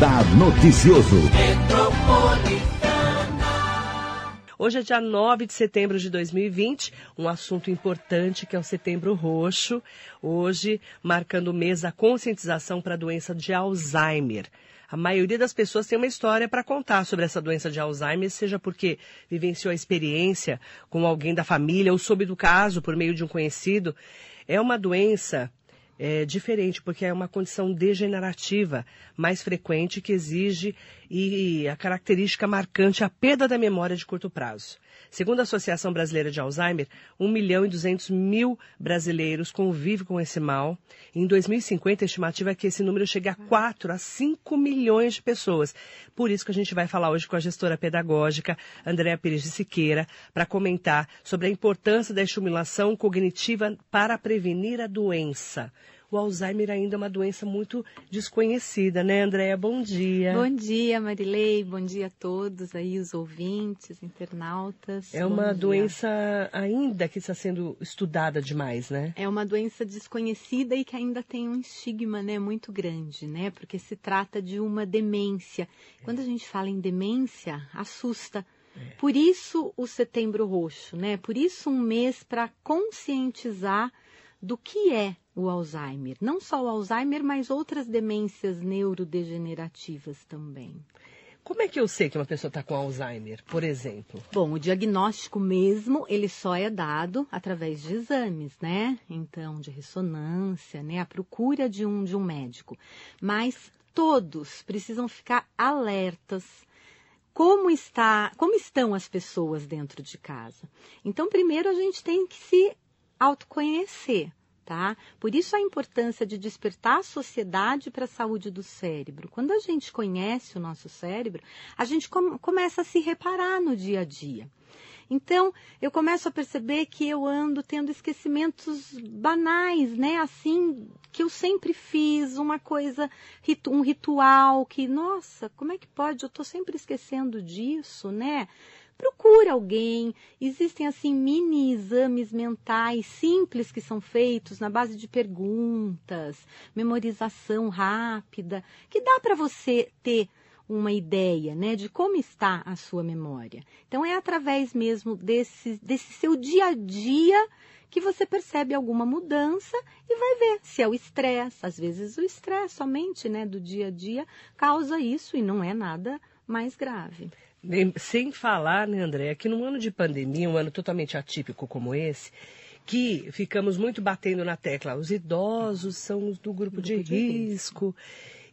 Radar Noticioso. Hoje é dia 9 de setembro de 2020, um assunto importante que é o Setembro Roxo. Hoje, marcando o mês da conscientização para a doença de Alzheimer. A maioria das pessoas tem uma história para contar sobre essa doença de Alzheimer, seja porque vivenciou a experiência com alguém da família ou soube do caso por meio de um conhecido. É uma doença é, diferente, porque é uma condição degenerativa mais frequente que exige e a característica marcante a perda da memória de curto prazo. Segundo a Associação Brasileira de Alzheimer, 1 milhão e 200 mil brasileiros convivem com esse mal. Em 2050, a estimativa é que esse número chegue a 4 a 5 milhões de pessoas. Por isso que a gente vai falar hoje com a gestora pedagógica, Andréa Pires de Siqueira, para comentar sobre a importância da estimulação cognitiva para prevenir a doença o Alzheimer ainda é uma doença muito desconhecida, né, Andréia? Bom dia. Bom dia, Marilei. Bom dia a todos aí, os ouvintes, internautas. É uma doença ainda que está sendo estudada demais, né? É uma doença desconhecida e que ainda tem um estigma, né, muito grande, né? Porque se trata de uma demência. Quando a gente fala em demência, assusta. É. Por isso o Setembro Roxo, né? Por isso um mês para conscientizar do que é o Alzheimer. Não só o Alzheimer, mas outras demências neurodegenerativas também. Como é que eu sei que uma pessoa está com Alzheimer, por exemplo? Bom, o diagnóstico mesmo, ele só é dado através de exames, né? Então, de ressonância, né? A procura de um, de um médico. Mas todos precisam ficar alertas como está, como estão as pessoas dentro de casa. Então, primeiro a gente tem que se autoconhecer tá? Por isso a importância de despertar a sociedade para a saúde do cérebro. Quando a gente conhece o nosso cérebro, a gente com, começa a se reparar no dia a dia. Então, eu começo a perceber que eu ando tendo esquecimentos banais, né? Assim, que eu sempre fiz, uma coisa, um ritual que, nossa, como é que pode? Eu estou sempre esquecendo disso, né? Procure alguém. Existem assim mini exames mentais simples que são feitos na base de perguntas, memorização rápida, que dá para você ter uma ideia, né, de como está a sua memória. Então é através mesmo desse, desse seu dia a dia que você percebe alguma mudança e vai ver se é o estresse. Às vezes o estresse somente, né, do dia a dia causa isso e não é nada mais grave. Sem falar, né, André, que num ano de pandemia, um ano totalmente atípico como esse, que ficamos muito batendo na tecla, os idosos são do grupo, de, de risco, risco,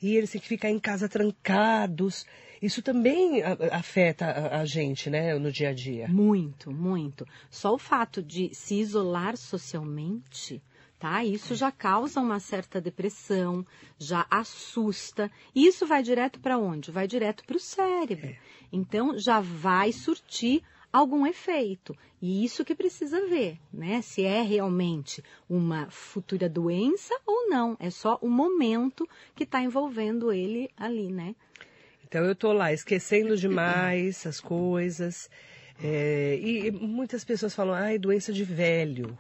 e eles têm que ficar em casa trancados. Isso também afeta a, a, gente, né, no dia a dia. Muito, muito. Só o fato de se isolar socialmente tá? Isso já causa uma certa depressão, já assusta. E isso vai direto para onde? Vai direto para o cérebro. É. Então já vai surtir algum efeito. E isso que precisa ver, né? Se é realmente uma futura doença ou não. É só o momento que está envolvendo ele ali, né? Então eu estou lá esquecendo demais as coisas. É, e muitas pessoas falam, ai, doença de velho.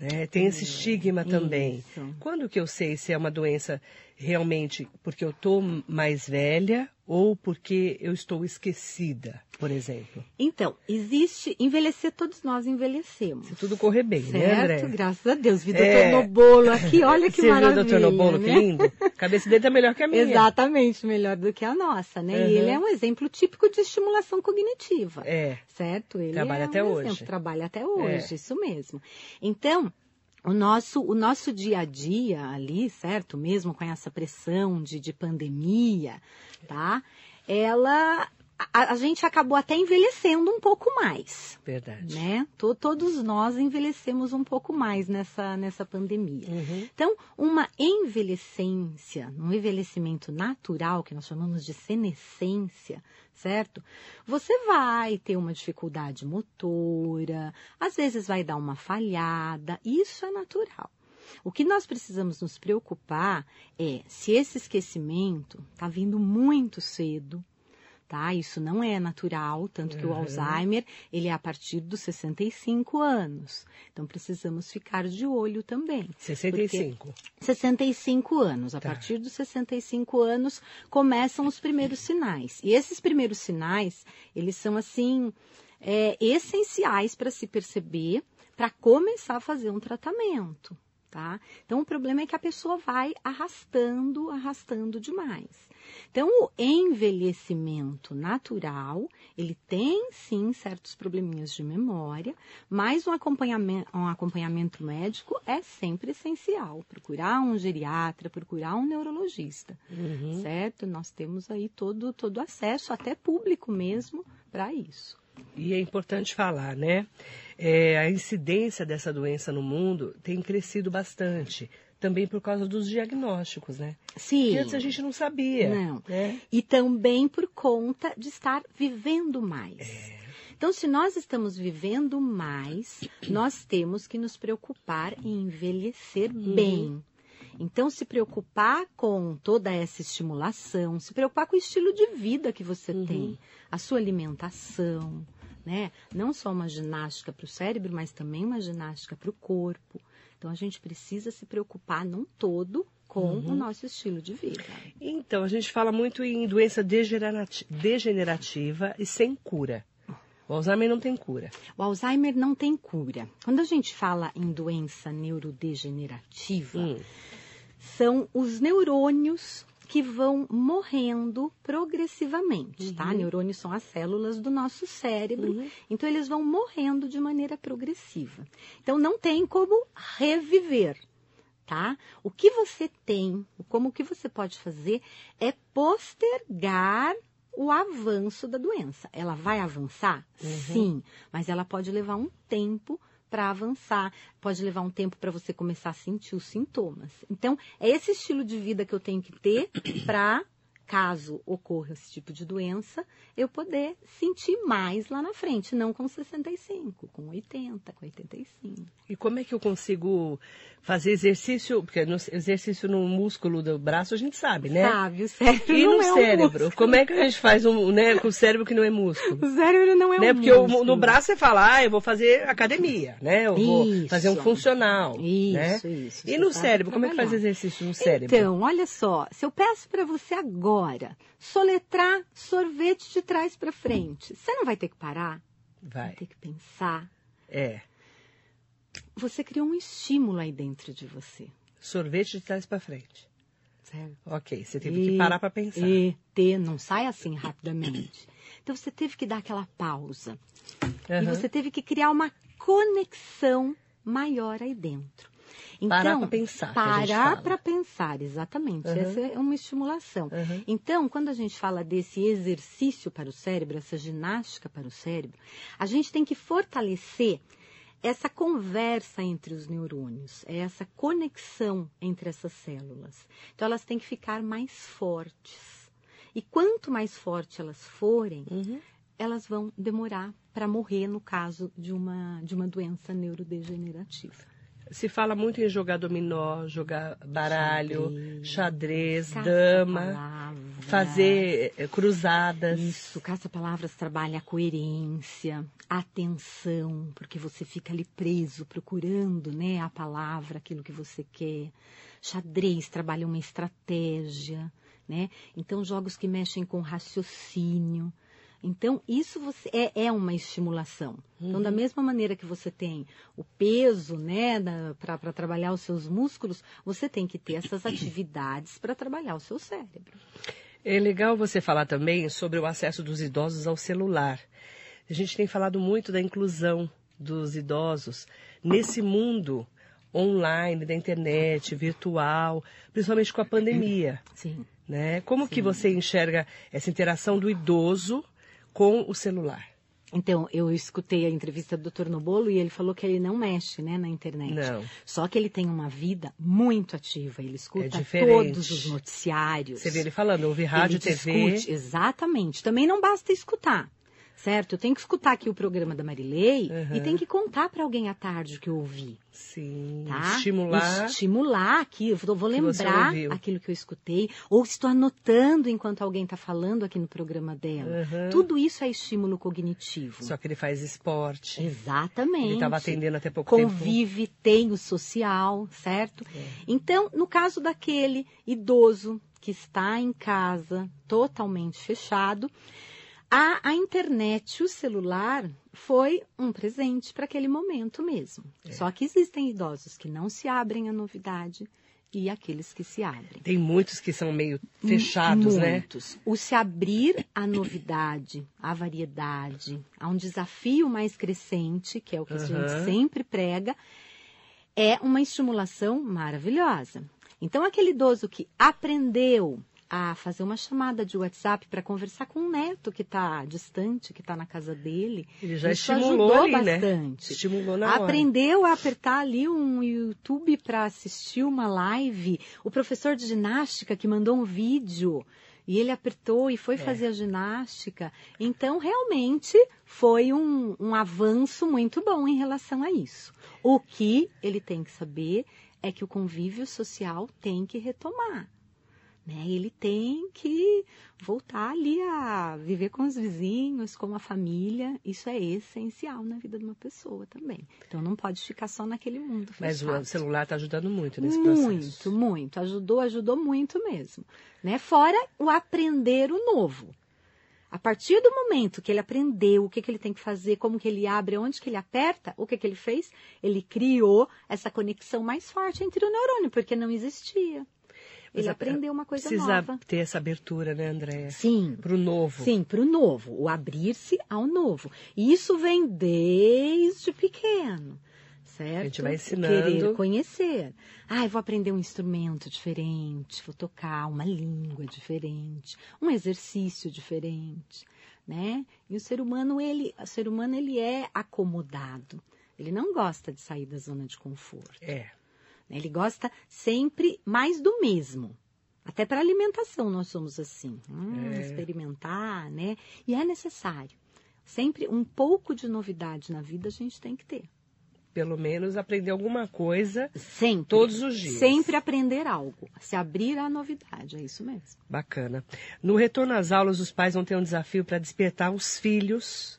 Né? Tem esse estigma também. Isso. Quando que eu sei se é uma doença realmente porque eu estou mais velha ou porque eu estou esquecida, por exemplo? Então, existe envelhecer, todos nós envelhecemos. Se tudo correr bem, certo? né, André? Graças a Deus. Vi é... doutor Nobolo aqui, olha que Você maravilha. Você viu doutor Nobolo, né? que lindo? A cabeça dele tá melhor que a minha. Exatamente, melhor do que a nossa, né? Uhum. E ele é um exemplo típico de estimulação cognitiva. É. Certo? Ele trabalha é até um hoje. Exemplo, trabalha até hoje, é. isso mesmo. Então, o nosso, o nosso dia a dia ali, certo? Mesmo com essa pressão de, de pandemia, tá? Ela a, a, gente acabou até envelhecendo um pouco mais. Verdade. Né? todos nós envelhecemos um pouco mais nessa, nessa pandemia. Uhum. Então, uma envelhecência, um envelhecimento natural, que nós chamamos de senescência, certo? Você vai ter uma dificuldade motora, às vezes vai dar uma falhada, isso é natural. O que nós precisamos nos preocupar é se esse esquecimento está vindo muito cedo, tá? Isso não é natural, tanto que o Uhum. Alzheimer, ele é a partir dos 65 anos. Então precisamos ficar de olho também. 65. 65 anos. A Tá. partir dos 65 anos começam os primeiros sinais. E esses primeiros sinais, eles são assim é, essenciais para se perceber, para começar a fazer um tratamento. Tá? Então o problema é que a pessoa vai arrastando, arrastando demais. Então o envelhecimento natural, ele tem sim certos probleminhas de memória, mas um acompanhamento, um acompanhamento médico é sempre essencial. Procurar um geriatra, procurar um neurologista, Uhum. certo? Nós temos aí todo, todo acesso, até público mesmo, para isso. E é importante falar, né? É, a incidência dessa doença no mundo tem crescido bastante. Também por causa dos diagnósticos, né? Sim. Que antes a gente não sabia. Não. Né? E também por conta de estar vivendo mais. É. Então, se nós estamos vivendo mais, nós temos que nos preocupar em envelhecer Uhum. bem. Então, se preocupar com toda essa estimulação, se preocupar com o estilo de vida que você Uhum. tem, a sua alimentação, né? Não só uma ginástica para o cérebro, mas também uma ginástica para o corpo. Então, a gente precisa se preocupar num todo com Uhum. o nosso estilo de vida. Então, a gente fala muito em doença degenerati- degenerativa e sem cura. O Alzheimer não tem cura. O Alzheimer não tem cura. Quando a gente fala em doença neurodegenerativa, Hum. São os neurônios que vão morrendo progressivamente, tá? Neurônios são as células do nosso cérebro, Uhum. então eles vão morrendo de maneira progressiva. Então não tem como reviver, tá? O que você tem, como o que você pode fazer é postergar o avanço da doença. Ela vai avançar? Sim, mas ela pode levar um tempo para avançar, pode levar um tempo para você começar a sentir os sintomas. Então, é esse estilo de vida que eu tenho que ter para, caso ocorra esse tipo de doença, eu poder sentir mais lá na frente, não com 65, com 80, com 85. E como é que eu consigo fazer exercício? Porque no, exercício no músculo do braço a gente sabe, né? Sabe, o cérebro E não no é um cérebro? músculo. como é que a gente faz um, né, com o cérebro que não é músculo? O cérebro não é um né? Porque o- músculo. no braço você fala, ah, eu vou fazer academia, né? Eu vou Isso. fazer um funcional. Isso, né? isso. E Você no cérebro, como é que faz exercício no cérebro? Então, olha só, se eu peço para você agora soletrar sorvete de trás para frente, você não vai ter que parar? Vai Vai. ter que pensar. É. Você criou um estímulo aí dentro de você. Sorvete de trás para frente. Certo? Ok, você teve que parar para pensar. E, ter, não sai assim rapidamente. Então você teve que dar aquela pausa. E Aham. você teve que criar uma conexão maior aí dentro. Então, Parar pra pensar, Parar para pensar, exatamente. Aham. Essa é uma estimulação. Aham. Então, quando a gente fala desse exercício para o cérebro, essa ginástica para o cérebro, a gente tem que fortalecer essa conversa entre os neurônios, é essa conexão entre essas células. Então, elas têm que ficar mais fortes. E quanto mais fortes elas forem, Uhum. elas vão demorar para morrer no caso de uma, de uma doença neurodegenerativa. Se fala muito em jogar dominó, jogar baralho, xadrez, Xadrez, dama, fazer eh, cruzadas. Isso, caça-palavras trabalha a coerência, a atenção, porque você fica ali preso, procurando né, a palavra, aquilo que você quer. Xadrez trabalha uma estratégia, né? Então, jogos que mexem com raciocínio. Então, isso você, é, é uma estimulação. Então, da mesma maneira que você tem o peso, né, para trabalhar os seus músculos, você tem que ter essas atividades para trabalhar o seu cérebro. É legal você falar também sobre o acesso dos idosos ao celular. A gente tem falado muito da inclusão dos idosos nesse mundo online, da internet, virtual, principalmente com a pandemia. Sim. Né? Como que você enxerga essa interação do idoso com o celular? Então, eu escutei a entrevista do Dr. Nobolo e ele falou que ele não mexe né, na internet. Não. Só que ele tem uma vida muito ativa. Ele escuta É todos os noticiários. Você vê ele falando, ouvir rádio, ele TV. discute, exatamente. Também não basta escutar. Certo? Eu tenho que escutar aqui o programa da Marilei Uhum. e tenho que contar para alguém à tarde o que eu ouvi, Sim. tá? Estimular. Estimular aqui, eu vou que lembrar ouviu. aquilo que eu escutei, ou estou anotando enquanto alguém está falando aqui no programa dela. Uhum. Tudo isso é estímulo cognitivo. Só que ele faz esporte. Exatamente. Ele estava atendendo até pouco tempo. Convive, tem o social, certo? É. Então, no caso daquele idoso que está em casa, totalmente fechado, a, a internet, o celular, foi um presente para aquele momento mesmo. É. Só que existem idosos que não se abrem à novidade e aqueles que se abrem. Tem muitos que são meio fechados, né? Muitos. O se abrir à novidade, à variedade, a um desafio mais crescente, que é o que a Aham. gente sempre prega, é uma estimulação maravilhosa. Então, aquele idoso que aprendeu a fazer uma chamada de WhatsApp para conversar com um neto que está distante, que está na casa dele, Ele já isso estimulou ajudou ali, né? bastante. Estimulou na hora. Aprendeu a apertar ali um YouTube para assistir uma live. O professor de ginástica que mandou um vídeo e ele apertou e É. foi fazer a ginástica. Então, realmente, foi um, um avanço muito bom em relação a isso. O que ele tem que saber é que o convívio social tem que retomar. Né? Ele tem que voltar ali a viver com os vizinhos, com a família. Isso é essencial na vida de uma pessoa também. Então não pode ficar só naquele mundo Mas o celular está ajudando muito nesse processo. Muito, muito. Ajudou, ajudou muito mesmo. Né? Fora o aprender o novo. A partir do momento que ele aprendeu o que, que ele tem que fazer, como que ele abre, onde que ele aperta, o que, que ele fez? Ele criou essa conexão mais forte entre o neurônio, porque não existia. Mas Ele a- aprendeu uma coisa Precisa nova. ter essa abertura, né, Andréia? Sim, Para o novo. Sim, para o novo, o abrir-se ao novo. E isso vem desde pequeno, certo? A gente vai ensinando. Querer conhecer. Ah, eu vou aprender um instrumento diferente, vou tocar uma língua diferente, um exercício diferente, né? E o ser humano, ele, o ser humano, ele é acomodado. Ele não gosta de sair da zona de conforto. É. né? Ele gosta sempre mais do mesmo. Até para alimentação nós somos assim. Hum, É. Experimentar, né? E é necessário. Sempre um pouco de novidade na vida a gente tem que ter. Pelo menos aprender alguma coisa. Sempre. Todos os dias. Sempre aprender algo. Se abrir à novidade, é isso mesmo. Bacana. No retorno às aulas, os pais vão ter um desafio para despertar os filhos,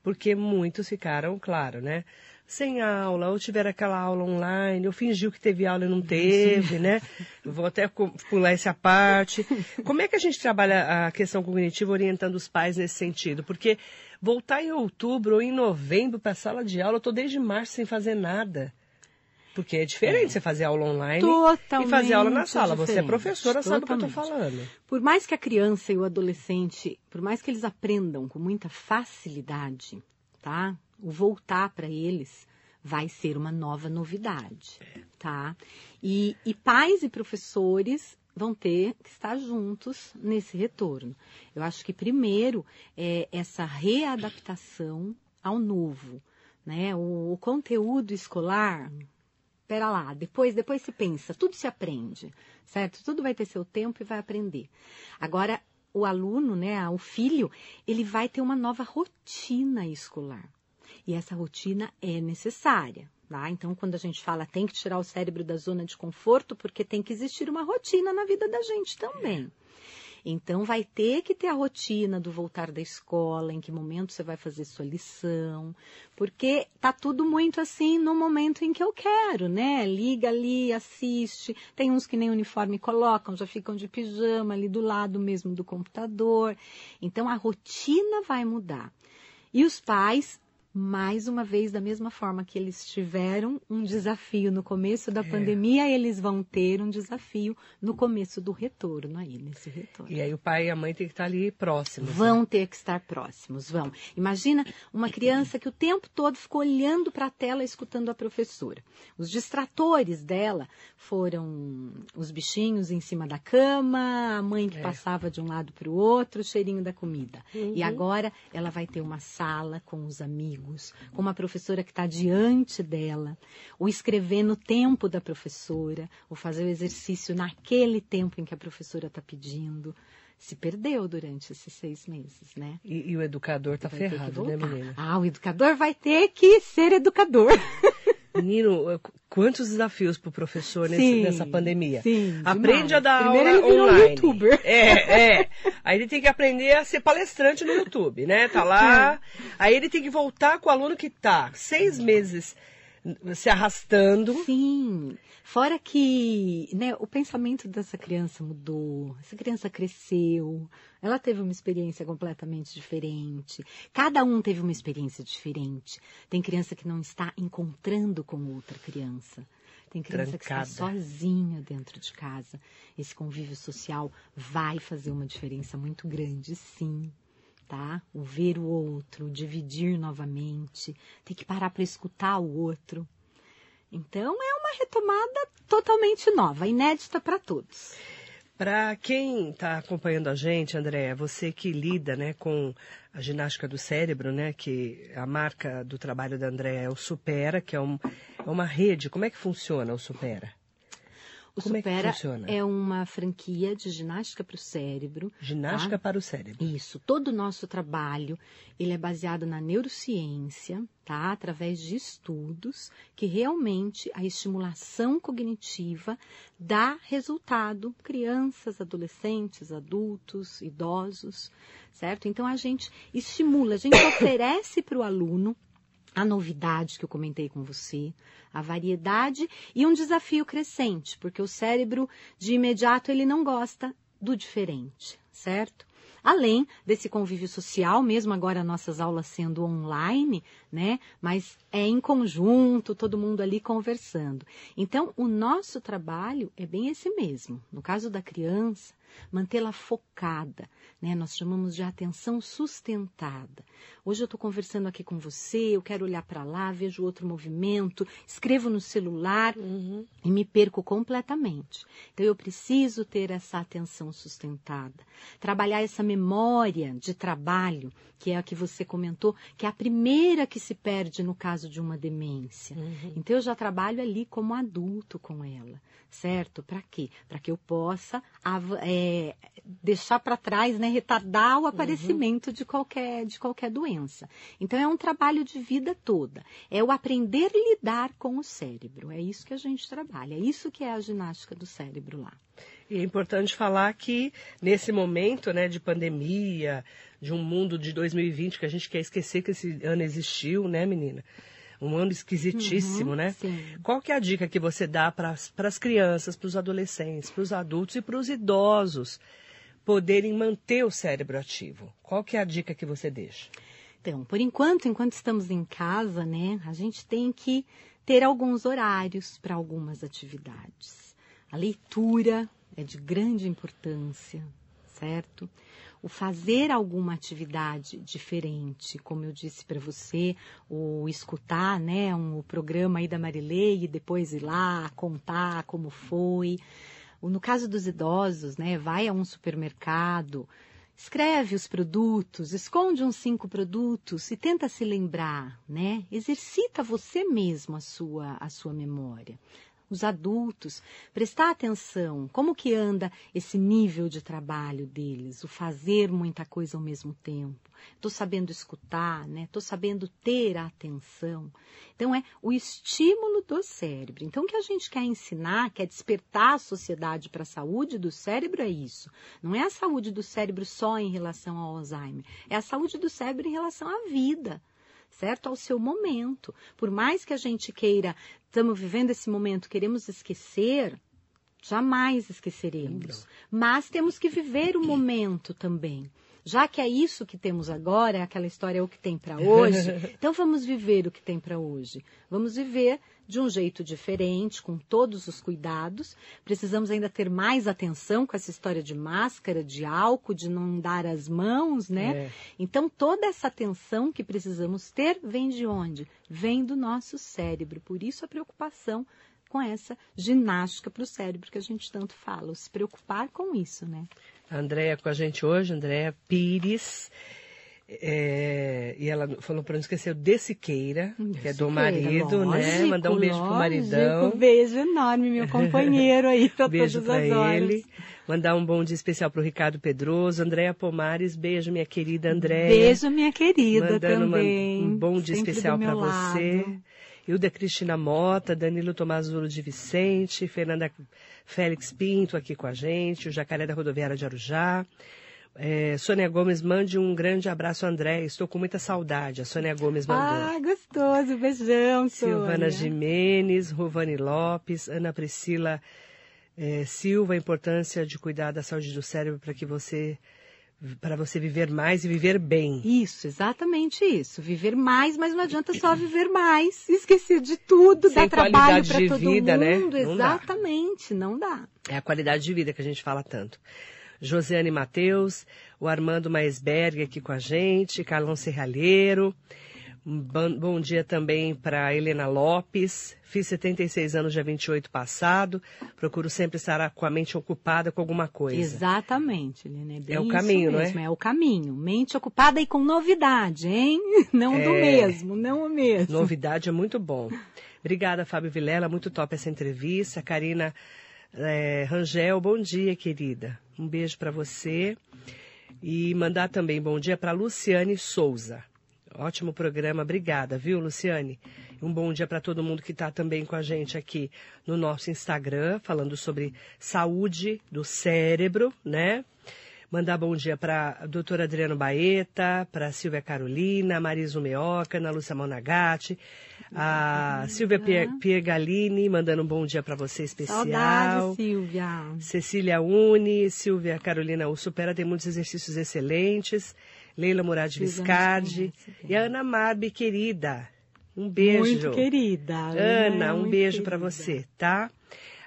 porque muitos ficaram, claro, né? Sem aula, ou tiveram aquela aula online, ou fingiu que teve aula e não teve, né? Eu vou até pular essa parte. Como é que a gente trabalha a questão cognitiva orientando os pais nesse sentido? Porque voltar em outubro ou em novembro para a sala de aula, eu estou desde março sem fazer nada. Porque é diferente você fazer aula online e fazer aula na Totalmente sala. Você é professora, sabe o que eu estou totalmente. falando. Por mais que a criança e o adolescente, por mais que eles aprendam com muita facilidade, tá? O voltar para eles vai ser uma nova novidade, tá? E, e pais e professores vão ter que estar juntos nesse retorno. Eu acho que primeiro é essa readaptação ao novo, né? O, o conteúdo escolar, Pera lá, depois, depois se pensa, tudo se aprende, certo? Tudo vai ter seu tempo e vai aprender. Agora, o aluno, né, o filho, ele vai ter uma nova rotina escolar. E essa rotina é necessária, tá? Então, quando a gente fala tem que tirar o cérebro da zona de conforto, porque tem que existir uma rotina na vida da gente também. Então, vai ter que ter a rotina do voltar da escola, em que momento você vai fazer sua lição, porque tá tudo muito assim no momento em que eu quero, né? Liga ali, assiste. Tem uns que nem uniforme colocam, já ficam de pijama ali do lado mesmo do computador. Então, a rotina vai mudar. E os pais, mais uma vez, da mesma forma que eles tiveram um desafio no começo da pandemia, eles vão ter um desafio no começo do retorno aí, nesse retorno. E aí o pai e a mãe têm que estar ali próximos. né? Vão ter que estar próximos, vão. Imagina uma criança que o tempo todo ficou olhando para a tela escutando a professora. Os distratores dela foram os bichinhos em cima da cama, a mãe que É. passava de um lado para o outro, o cheirinho da comida. Uhum. E agora ela vai ter uma sala com os amigos, com uma professora que está diante dela, o escrever no tempo da professora, ou fazer o exercício naquele tempo em que a professora está pedindo. se perdeu durante esses seis meses, né? E, e o educador tá Vai que ferrado, né, menina? Ah, o educador vai ter que ser educador. Menino, quantos desafios pro professor nesse- Sim, nessa pandemia? sim, Aprende demais. a dar Primeiro aula ele virou online. youtuber. É, é. Aí ele tem que aprender a ser palestrante no YouTube, né? Tá lá. Aí ele tem que voltar com o aluno que tá seis meses se arrastando. Sim. Fora que né, o pensamento dessa criança mudou, essa criança cresceu, ela teve uma experiência completamente diferente. Cada um teve uma experiência diferente. Tem criança que não está encontrando com outra criança. Tem criança que está Trancada. sozinha dentro de casa. Esse convívio social vai fazer uma diferença muito grande, sim. Tá? O ver o outro, dividir novamente, tem que parar para escutar o outro. Então é uma retomada totalmente nova, inédita para todos. Para quem está acompanhando a gente, André, você que lida né, com a ginástica do cérebro, né, que a marca do trabalho da André é o Supera, que é, um- é uma rede. Como é que funciona o Supera? O Como é que Supera funciona? é uma franquia de ginástica para o cérebro. Ginástica tá? para o cérebro. Isso, todo o nosso trabalho, ele é baseado na neurociência, tá? Através de estudos que realmente a estimulação cognitiva dá resultado crianças, adolescentes, adultos, idosos, certo? Então a gente estimula, a gente oferece para o aluno a novidade que eu comentei com você, a variedade e um desafio crescente, porque o cérebro de imediato ele não gosta do diferente, certo? Além desse convívio social, mesmo agora nossas aulas sendo online, né? Mas é em conjunto, todo mundo ali conversando. Então, o nosso trabalho é bem esse mesmo. No caso da criança, mantê-la focada, né? Nós chamamos de atenção sustentada. Hoje eu estou conversando aqui com você, eu quero olhar para lá, vejo outro movimento, escrevo no celular e me perco completamente. Então eu preciso ter essa atenção sustentada, trabalhar essa memória de trabalho, que é a que você comentou, que é a primeira que se perde no caso de uma demência. Então eu já trabalho ali como adulto com ela, certo? Para quê? Para que eu possa av- é, deixar para trás, né, retardar o aparecimento de qualquer de qualquer doença. Então é um trabalho de vida toda. É o aprender a lidar com o cérebro. É isso que a gente trabalha. É isso que é a ginástica do cérebro lá. E é importante falar que nesse momento né, de pandemia, de um mundo de 2020 que a gente quer esquecer que esse ano existiu, né, menina? Um ano esquisitíssimo, Uhum, né? sim. Qual que é a dica que você dá para as crianças, para os adolescentes, para os adultos e para os idosos poderem manter o cérebro ativo? Qual que é a dica que você deixa? Então, por enquanto, enquanto estamos em casa, né, a gente tem que ter alguns horários para algumas atividades. A leitura é de grande importância, certo? O fazer alguma atividade diferente, como eu disse para você, o escutar, né, um, programa aí da Marilei e depois ir lá contar como foi. No caso dos idosos, né, vai a um supermercado, Escreve os produtos, esconde uns cinco produtos e tenta se lembrar, né? Exercita você mesmo a sua, a sua memória. Os adultos, prestar atenção, como que anda esse nível de trabalho deles, o fazer muita coisa ao mesmo tempo. Estou sabendo escutar, né? Estou sabendo ter a atenção. Então é o estímulo do cérebro. Então o que a gente quer ensinar, quer despertar a sociedade para a saúde do cérebro é isso. Não é a saúde do cérebro só em relação ao Alzheimer, é a saúde do cérebro em relação à vida certo? Ao seu momento. Por mais que a gente queira, estamos vivendo esse momento, queremos esquecer, jamais esqueceremos. Mas temos que viver o momento também. Já que é isso que temos agora, é aquela história é o que tem para hoje, então vamos viver o que tem para hoje. Vamos viver de um jeito diferente, com todos os cuidados. Precisamos ainda ter mais atenção com essa história de máscara, de álcool, de não dar as mãos, né? É. Então, toda essa atenção que precisamos ter vem de onde? Vem do nosso cérebro. Por isso, a preocupação com essa ginástica para o cérebro que a gente tanto fala. Se preocupar com isso, né? A Andréia com a gente hoje, Andréia Pires. É, e ela falou para não esquecer o de Siqueira, que é do Siqueira, marido, né? lógico, Mandar um beijo pro lógico. maridão. Um beijo enorme, meu companheiro aí, para Beijo todas as horas. ele. Mandar um bom dia especial para o Ricardo Pedroso, Andréa Pomares, beijo, minha querida Andréa. Beijo, minha querida, Mandando uma- também. um bom dia Sempre especial para você. Hilda Cristina Mota, Danilo Tomazulo de Vicente, Fernanda Félix Pinto aqui com a gente, o Jacaré da Rodoviária de Arujá. É, Sônia Gomes, mande um grande abraço, André. Estou com muita saudade. A Sônia Gomes mandou. Ah, gostoso. Beijão, Silvana Sônia. Jimenez, Rovani Lopes, Ana Priscila eh, Silva, a importância de cuidar da saúde do cérebro para que você para você viver mais e viver bem. Isso, exatamente isso. Viver mais, mas não adianta só viver mais. Esquecer de tudo, Sem dar trabalho para todo vida, né? mundo. Não dá. Exatamente, não dá. É a qualidade de vida que a gente fala tanto. Josiane Matheus, o Armando Maisberg aqui com a gente, Carlão Serralheiro. Bom dia também para Helena Lopes. Fiz 76 anos dia 28 passado. Procuro sempre estar com a mente ocupada com alguma coisa. Exatamente, Helena. É, É o caminho, não é? mesmo, é? o caminho. Mente ocupada e com novidade, hein? Não do É. mesmo, não o mesmo. Novidade é muito bom. Obrigada, Fábio Vilela. Muito top essa entrevista. Karina eh, Rangel, bom dia, querida. Um beijo para você. E mandar também bom dia para Luciane Souza. Ótimo programa, obrigada, viu, Luciane? Um bom dia para todo mundo que está também com a gente aqui no nosso Instagram, falando sobre saúde do cérebro, né? Mandar bom dia para a doutora Adriano Baeta, para Silvia Carolina, Marisa Meoca, Ana Lúcia Monagatti, a Silvia Pie- Piergalini, mandando um bom dia para você especial. Saudade, Silvia. Cecília Uni, Silvia Carolina, o Supera tem muitos exercícios excelentes. Leila Murad Viscardi e a Ana Marbi, querida. Um beijo. Muito querida. Ana, é um beijo para você, tá?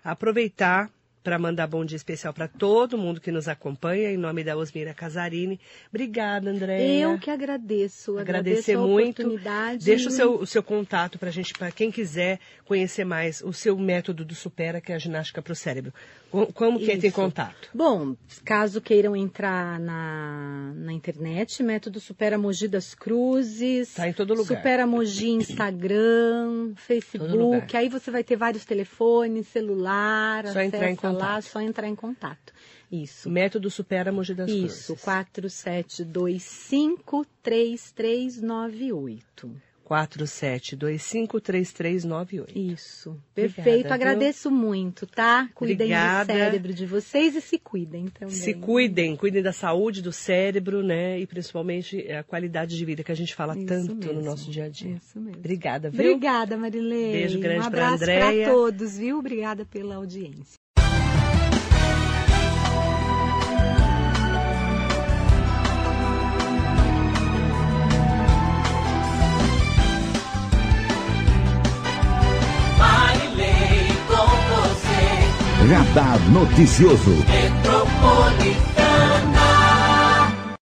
Aproveitar para mandar bom dia especial para todo mundo que nos acompanha, em nome da Osmira Casarini. Obrigada, Andréia. Eu que agradeço. Agradecer agradeço a muito. oportunidade. Deixa o seu, o seu contato para gente, para quem quiser conhecer mais o seu método do Supera, que é a ginástica para o cérebro. Co- Como que entra em contato? Bom, caso queiram entrar na, na internet, método Supera Mogi das Cruzes. Tá em todo lugar. Supera Mogi Instagram, Facebook. Aí você vai ter vários telefones, celular, Só entrar em acessa lá, contato. só entrar em contato. Isso. Método Supera Mogi das Isso, Cruzes. 47253398. 47253398. Isso, Obrigada, perfeito. viu? Agradeço muito, tá? Cuidem Obrigada. do cérebro de vocês e se cuidem também. Se cuidem, cuidem da saúde, do cérebro, né? E principalmente a qualidade de vida que a gente fala Isso tanto no mesmo, nosso dia a dia. Isso mesmo. Obrigada, viu? Obrigada, Marilene. Beijo grande um pra abraço Andréia. para todos, viu? Obrigada pela audiência. Radar Noticioso.